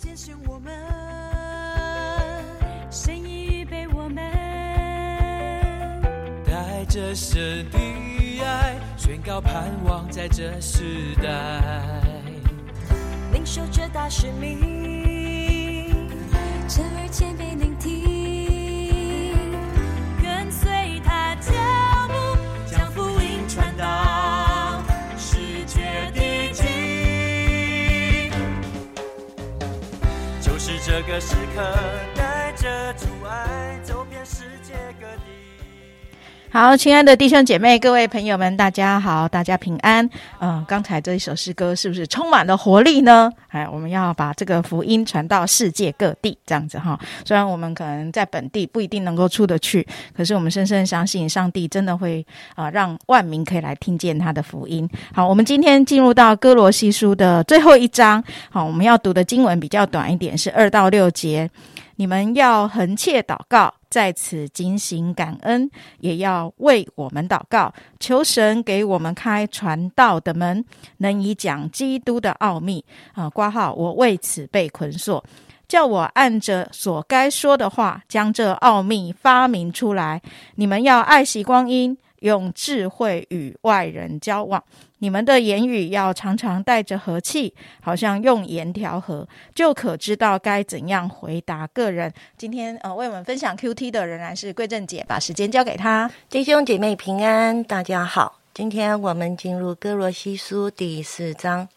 拣选我们，神已预备我们，带着神的爱，宣告盼望在这时代。领受这大使命，成为谦卑聆个时刻带着阻碍。好，亲爱的弟兄姐妹、各位朋友们，大家好，大家平安。嗯、刚才这一首诗歌是不是充满了活力呢？哎，我们要把这个福音传到世界各地，这样子哈。虽然我们可能在本地不一定能够出得去，可是我们深深相信，上帝真的会啊、让万民可以来听见他的福音。好，我们今天进入到哥罗西书的最后一章。好，我们要读的经文比较短一点，是二到六节。你们要恒切祷告，在此警醒感恩，也要为我们祷告，求神给我们开传道的门，能以讲基督的奥秘。啊，挂号，我为此被捆锁，叫我按着所该说的话，将这奥秘发明出来。你们要爱惜光阴，用智慧与外人交往。你们的言语要常常带着和气，好像用盐调和，就可知道该怎样回答个人。今天呃，为我们分享 Q T 的仍然是桂正姐，把时间交给她。弟兄姐妹平安，大家好。今天我们进入哥罗西书第四章。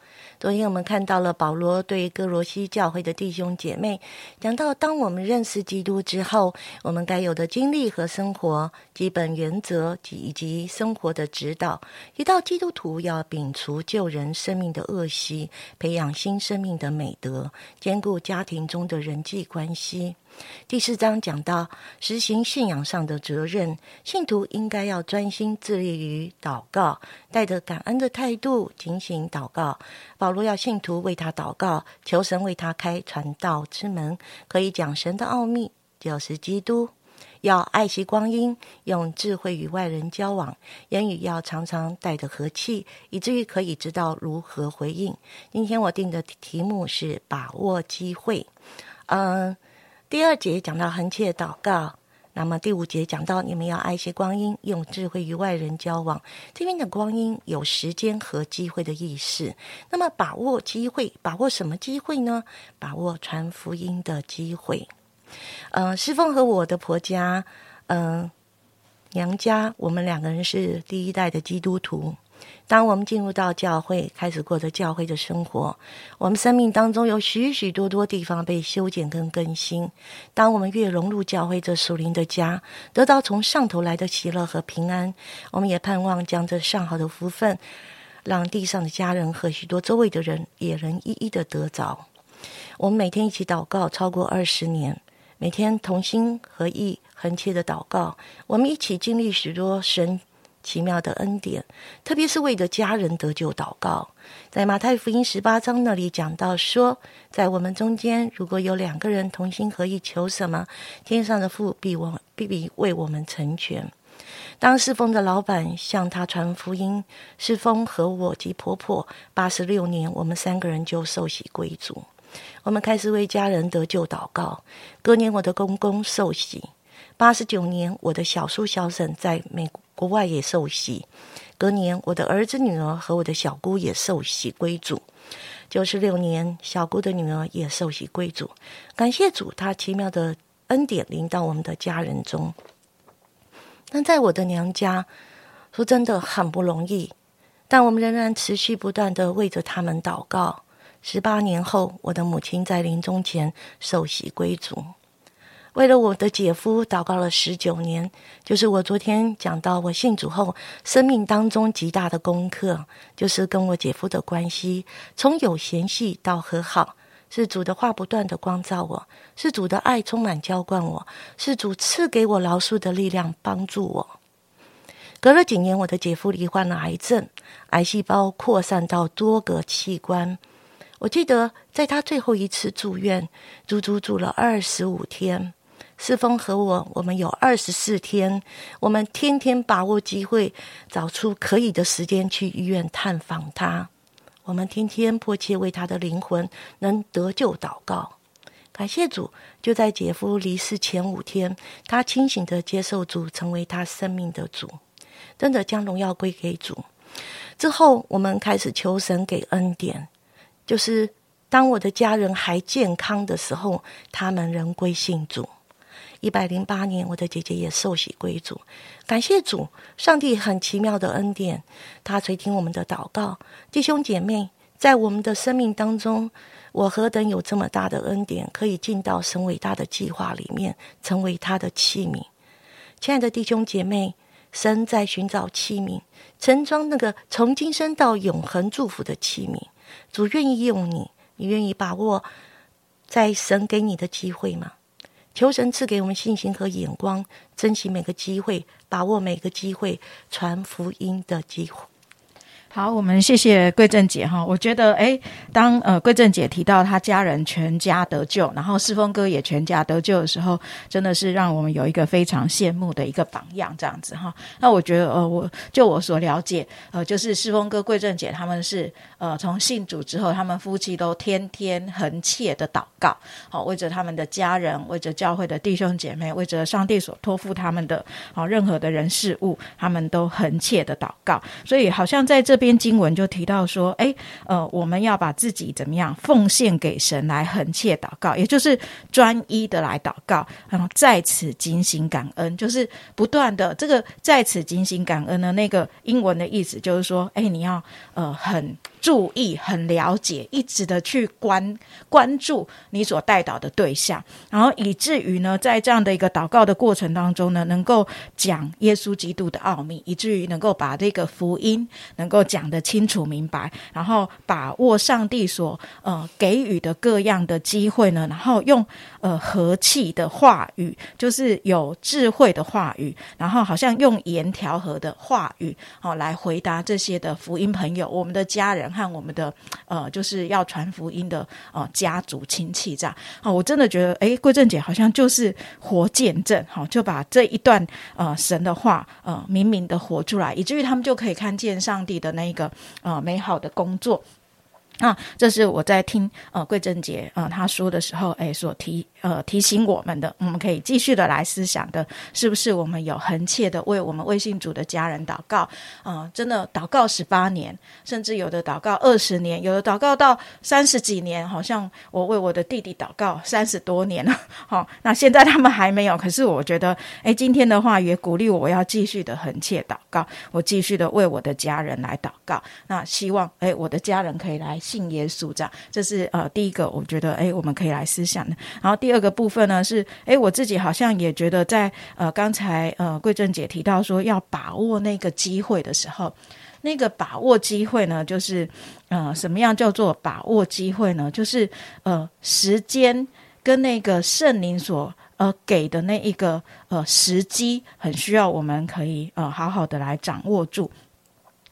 昨天我们看到了保罗对哥罗西教会的弟兄姐妹讲到，当我们认识基督之后，我们该有的经历和生活基本原则及以及生活的指导。提到基督徒要摒除旧人生命的恶习，培养新生命的美德，兼顾家庭中的人际关系。第四章讲到实行信仰上的责任，信徒应该要专心致力于祷告，带着感恩的态度进行祷告。保罗要信徒为他祷告，求神为他开传道之门，可以讲神的奥秘，就是基督。要爱惜光阴，用智慧与外人交往，言语要常常带着和气，以至于可以知道如何回应。今天我定的题目是把握机会。嗯，第二节讲到恒切祷告，那么第五节讲到你们要爱惜光阴，用智慧与外人交往。这边的光阴有时间和机会的意思。那么把握机会，把握什么机会呢？把握传福音的机会。呃，师凤和我的婆家，嗯、娘家，我们两个人是第一代的基督徒。当我们进入到教会，开始过着教会的生活，我们生命当中有许许多多地方被修剪跟更新。当我们越融入教会这属灵的家，得到从上头来的喜乐和平安，我们也盼望将这上好的福分，让地上的家人和许多周围的人也能一一的得着。我们每天一起祷告超过二十年，每天同心合意、恒切的祷告，我们一起经历许多神奇妙的恩典，特别是为着家人得救祷告。在马太福音十八章那里讲到说，在我们中间如果有两个人同心合意求什么，天上的父必我必必为我们成全。当侍奉的老板向他传福音，侍奉和我及婆婆八十六年，我们三个人就受洗归主。我们开始为家人得救祷告。隔年，我的公公受洗。八十九年，我的小叔小婶在美国国外也受洗。隔年，我的儿子女儿和我的小姑也受洗归主。九十六年，小姑的女儿也受洗归主。感谢主，他奇妙的恩典临到我们的家人中。但在我的娘家，说真的很不容易，但我们仍然持续不断的为着他们祷告。十八年后，我的母亲在临终前受洗归主。为了我的姐夫祷告了十九年，就是我昨天讲到我信主后生命当中极大的功课，就是跟我姐夫的关系从有嫌隙到和好，是主的话不断的光照我，是主的爱充满浇灌我，是主赐给我饶恕的力量帮助我。隔了几年，我的姐夫罹患了癌症，癌细胞扩散到多个器官。我记得在他最后一次住院，足足住了二十五天。世峰和我，我们有二十四天，我们天天把握机会，找出可以的时间去医院探访他。我们天天迫切为他的灵魂能得救祷告。感谢主，就在姐夫离世前五天，他清醒的接受主成为他生命的主，真的将荣耀归给主。之后，我们开始求神给恩典，就是当我的家人还健康的时候，他们仍归信主。一百零八年，我的姐姐也受洗归主，感谢主，上帝很奇妙的恩典，他垂听我们的祷告。弟兄姐妹，在我们的生命当中，我何等有这么大的恩典，可以进到神伟大的计划里面，成为他的器皿。亲爱的弟兄姐妹，神在寻找器皿，盛装那个从今生到永恒祝福的器皿。主愿意用你，你愿意把握在神给你的机会吗？求神赐给我们信心和眼光，珍惜每个机会，把握每个机会，传福音的机会。好，我们谢谢桂正姐哈。我觉得，诶，当呃桂正姐提到她家人全家得救，然后世峰哥也全家得救的时候，真的是让我们有一个非常羡慕的一个榜样，这样子哈。那我觉得，呃，我就我所了解，呃，就是世峰哥、桂正姐他们是呃从信主之后，他们夫妻都天天恒切的祷告，好，为着他们的家人，为着教会的弟兄姐妹，为着上帝所托付他们的好任何的人事物，他们都恒切的祷告。所以，好像在这。篇经文就提到说，哎，呃，我们要把自己怎么样奉献给神来横切祷告，也就是专一的来祷告，然后在此警醒感恩，就是不断的这个在此警醒感恩的那个英文的意思就是说，哎，你要呃很。注意，很了解，一直的去关关注你所带导的对象，然后以至于呢，在这样的一个祷告的过程当中呢，能够讲耶稣基督的奥秘，以至于能够把这个福音能够讲得清楚明白，然后把握上帝所呃给予的各样的机会呢，然后用呃和气的话语，就是有智慧的话语，然后好像用言调和的话语，哦，来回答这些的福音朋友，我们的家人。和我们的呃，就是要传福音的呃家族亲戚这样啊，我真的觉得哎，桂正姐好像就是活见证，好就把这一段呃神的话呃明明的活出来，以至于他们就可以看见上帝的那一个呃美好的工作。那，这是我在听呃桂珍杰呃他说的时候，哎，所提呃提醒我们的，我们可以继续的来思想的，是不是我们有恒切的为我们微信组的家人祷告啊？真的祷告十八年，甚至有的祷告二十年，有的祷告到三十几年，好像我为我的弟弟祷告三十多年了。好，那现在他们还没有，可是我觉得，哎，今天的话也鼓励我要继续的恒切祷告，我继续的为我的家人来祷告。那希望哎，我的家人可以来。信耶稣，这样这是呃第一个，我觉得哎，我们可以来思想的。然后第二个部分呢是哎，我自己好像也觉得在呃刚才呃桂正姐提到说要把握那个机会的时候，那个把握机会呢，就是呃什么样叫做把握机会呢？就是呃时间跟那个圣灵所呃给的那一个呃时机，很需要我们可以呃好好的来掌握住。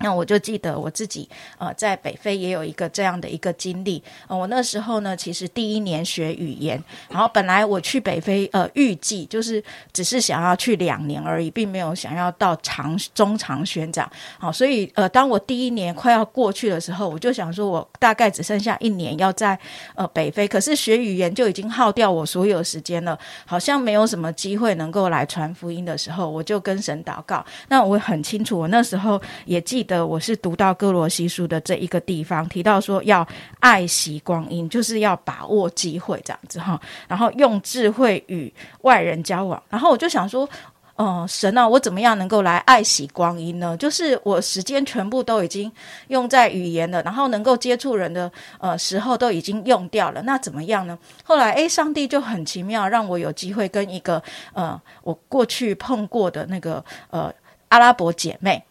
那我就记得我自己，呃，在北非也有一个这样的一个经历。呃，我那时候呢，其实第一年学语言，然后本来我去北非，呃，预计就是只是想要去两年而已，并没有想要到长中长宣讲。好，所以呃，当我第一年快要过去的时候，我就想说，我大概只剩下一年要在呃北非，可是学语言就已经耗掉我所有时间了，好像没有什么机会能够来传福音的时候，我就跟神祷告。那我很清楚，我那时候也记。的我是读到哥罗西书的这一个地方提到说要爱惜光阴，就是要把握机会这样子哈，然后用智慧与外人交往。然后我就想说，嗯，神啊，我怎么样能够来爱惜光阴呢？就是我时间全部都已经用在语言了，然后能够接触人的呃时候都已经用掉了，那怎么样呢？后来诶，上帝就很奇妙，让我有机会跟一个呃我过去碰过的那个呃阿拉伯姐妹。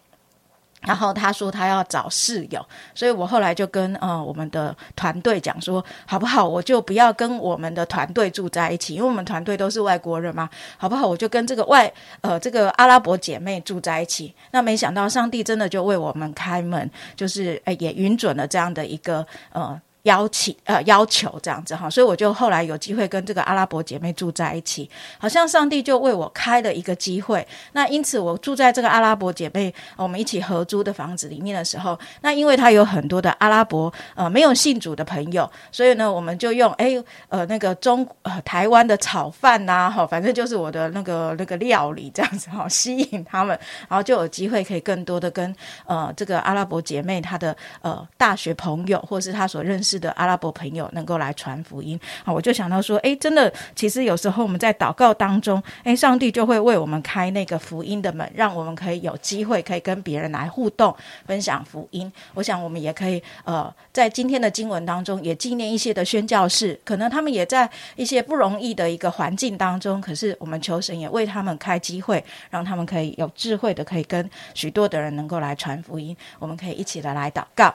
然后他说他要找室友，所以我后来就跟呃我们的团队讲说，好不好？我就不要跟我们的团队住在一起，因为我们团队都是外国人嘛，好不好？我就跟这个外呃这个阿拉伯姐妹住在一起。那没想到上帝真的就为我们开门，就是诶也允准了这样的一个呃。邀请呃要求这样子哈，所以我就后来有机会跟这个阿拉伯姐妹住在一起，好像上帝就为我开了一个机会。那因此我住在这个阿拉伯姐妹我们一起合租的房子里面的时候，那因为他有很多的阿拉伯呃没有信主的朋友，所以呢我们就用哎呃那个中呃台湾的炒饭呐哈，反正就是我的那个那个料理这样子哈，吸引他们，然后就有机会可以更多的跟呃这个阿拉伯姐妹她的呃大学朋友或是她所认识。是的阿拉伯朋友能够来传福音啊，我就想到说，哎，真的，其实有时候我们在祷告当中，哎，上帝就会为我们开那个福音的门，让我们可以有机会可以跟别人来互动，分享福音。我想我们也可以，呃，在今天的经文当中，也纪念一些的宣教士，可能他们也在一些不容易的一个环境当中，可是我们求神也为他们开机会，让他们可以有智慧的，可以跟许多的人能够来传福音。我们可以一起的来祷告。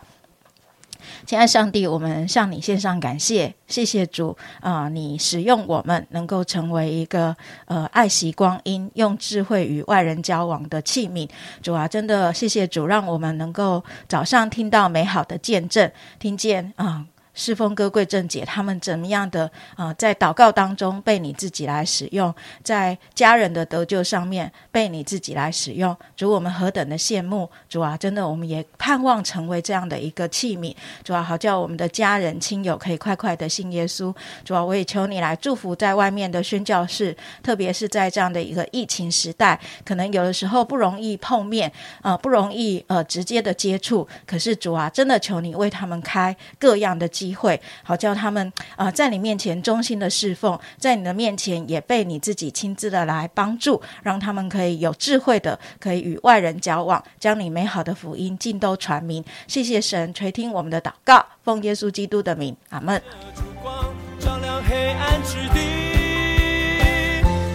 亲爱上帝，我们向你献上感谢，谢谢主啊！你使用我们，能够成为一个呃爱惜光阴、用智慧与外人交往的器皿。主啊，真的谢谢主，让我们能够早上听到美好的见证，听见啊。侍奉歌贵正姐他们怎么样的啊？在祷告当中被你自己来使用，在家人的得救上面被你自己来使用，主我们何等的羡慕！主啊，真的我们也盼望成为这样的一个器皿。主啊，好叫我们的家人亲友可以快快的信耶稣。主啊，我也求你来祝福在外面的宣教士，特别是在这样的一个疫情时代，可能有的时候不容易碰面啊，不容易呃直接的接触。可是主啊，真的求你为他们开各样的。机会，好叫他们啊，在你面前忠心的侍奉，在你的面前也被你自己亲自的来帮助，让他们可以有智慧的，可以与外人交往，将你美好的福音尽都传明。谢谢神垂听我们的祷告，奉耶稣基督的名，阿门。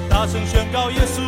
大声宣告耶稣。